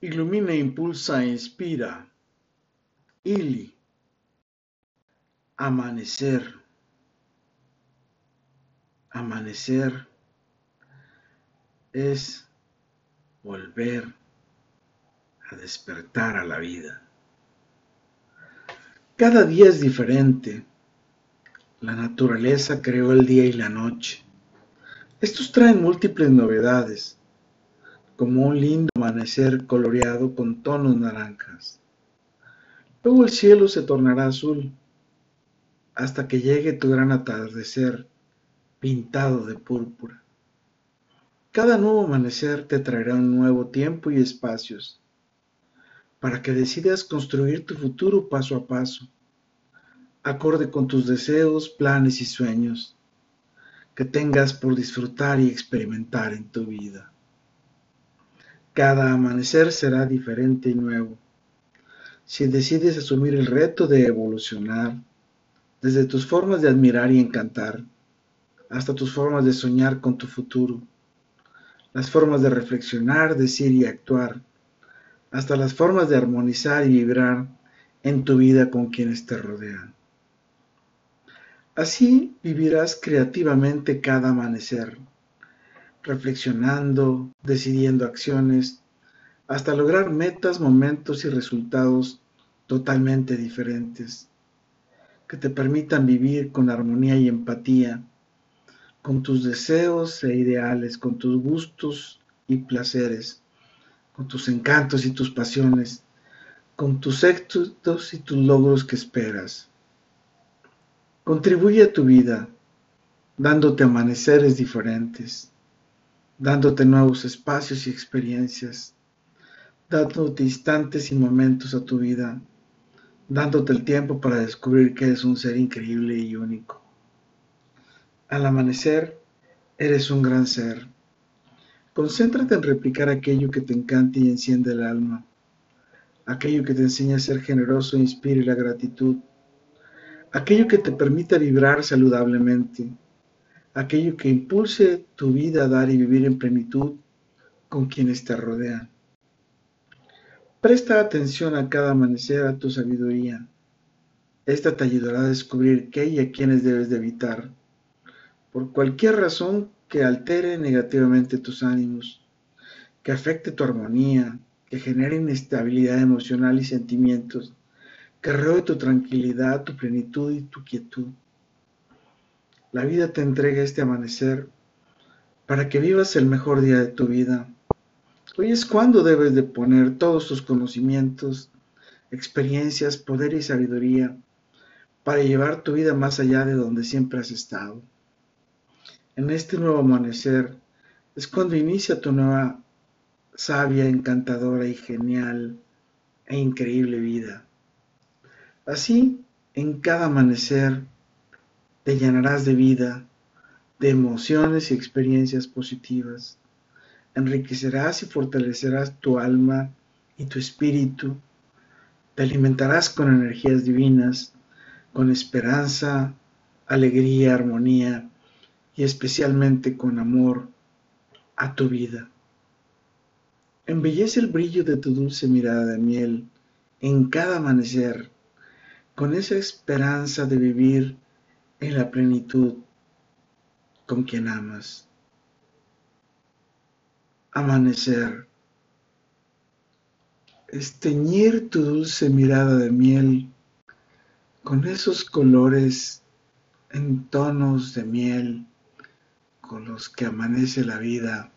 Ilumina, impulsa inspira. Ili. Amanecer. Amanecer es volver a despertar a la vida. Cada día es diferente. La naturaleza creó el día y la noche. Estos traen múltiples novedades, como un lindo amanecer coloreado con tonos naranjas. Luego el cielo se tornará azul, hasta que llegue tu gran atardecer pintado de púrpura. Cada nuevo amanecer te traerá un nuevo tiempo y espacios, para que decidas construir tu futuro paso a paso, acorde con tus deseos, planes y sueños que tengas por disfrutar y experimentar en tu vida. Cada amanecer será diferente y nuevo. Si decides asumir el reto de evolucionar, desde tus formas de admirar y encantar, hasta tus formas de soñar con tu futuro, las formas de reflexionar, decir y actuar, hasta las formas de armonizar y vibrar en tu vida con quienes te rodean. Así vivirás creativamente cada amanecer, reflexionando, decidiendo acciones, hasta lograr metas, momentos y resultados totalmente diferentes, que te permitan vivir con armonía y empatía, con tus deseos e ideales, con tus gustos y placeres, con tus encantos y tus pasiones, con tus éxitos y tus logros que esperas. Contribuye a tu vida, dándote amaneceres diferentes, dándote nuevos espacios y experiencias, dándote instantes y momentos a tu vida, dándote el tiempo para descubrir que eres un ser increíble y único. Al amanecer, eres un gran ser. Concéntrate en replicar aquello que te encanta y enciende el alma, aquello que te enseña a ser generoso e inspire la gratitud, aquello que te permita vibrar saludablemente, aquello que impulse tu vida a dar y vivir en plenitud con quienes te rodean. Presta atención a cada amanecer a tu sabiduría. Esta te ayudará a descubrir qué y a quienes debes de evitar, por cualquier razón que altere negativamente tus ánimos, que afecte tu armonía, que genere inestabilidad emocional y sentimientos que roe tu tranquilidad, tu plenitud y tu quietud. La vida te entrega este amanecer para que vivas el mejor día de tu vida. Hoy es cuando debes de poner todos tus conocimientos, experiencias, poder y sabiduría para llevar tu vida más allá de donde siempre has estado. En este nuevo amanecer es cuando inicia tu nueva sabia, encantadora y genial e increíble vida. Así, en cada amanecer, te llenarás de vida, de emociones y experiencias positivas. Enriquecerás y fortalecerás tu alma y tu espíritu. Te alimentarás con energías divinas, con esperanza, alegría, armonía y especialmente con amor a tu vida. Embellece el brillo de tu dulce mirada de miel en cada amanecer con esa esperanza de vivir en la plenitud con quien amas. Amanecer. Esteñir tu dulce mirada de miel con esos colores en tonos de miel con los que amanece la vida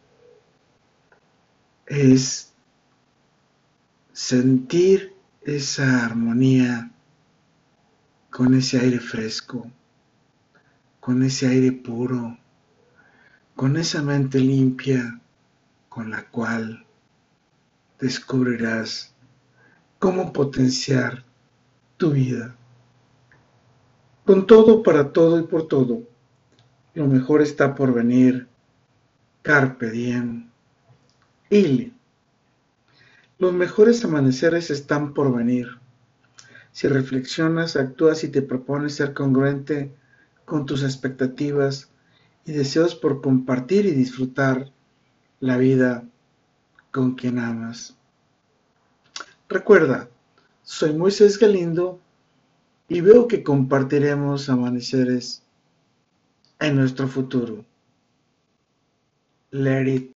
es sentir esa armonía con ese aire fresco, con ese aire puro, con esa mente limpia con la cual descubrirás cómo potenciar tu vida. Con todo, para todo y por todo, lo mejor está por venir. Carpe diem. Ili. Los mejores amaneceres están por venir. Si reflexionas, actúas y te propones ser congruente con tus expectativas y deseos por compartir y disfrutar la vida con quien amas. Recuerda, soy Moisés Galindo y veo que compartiremos amaneceres en nuestro futuro. Let it.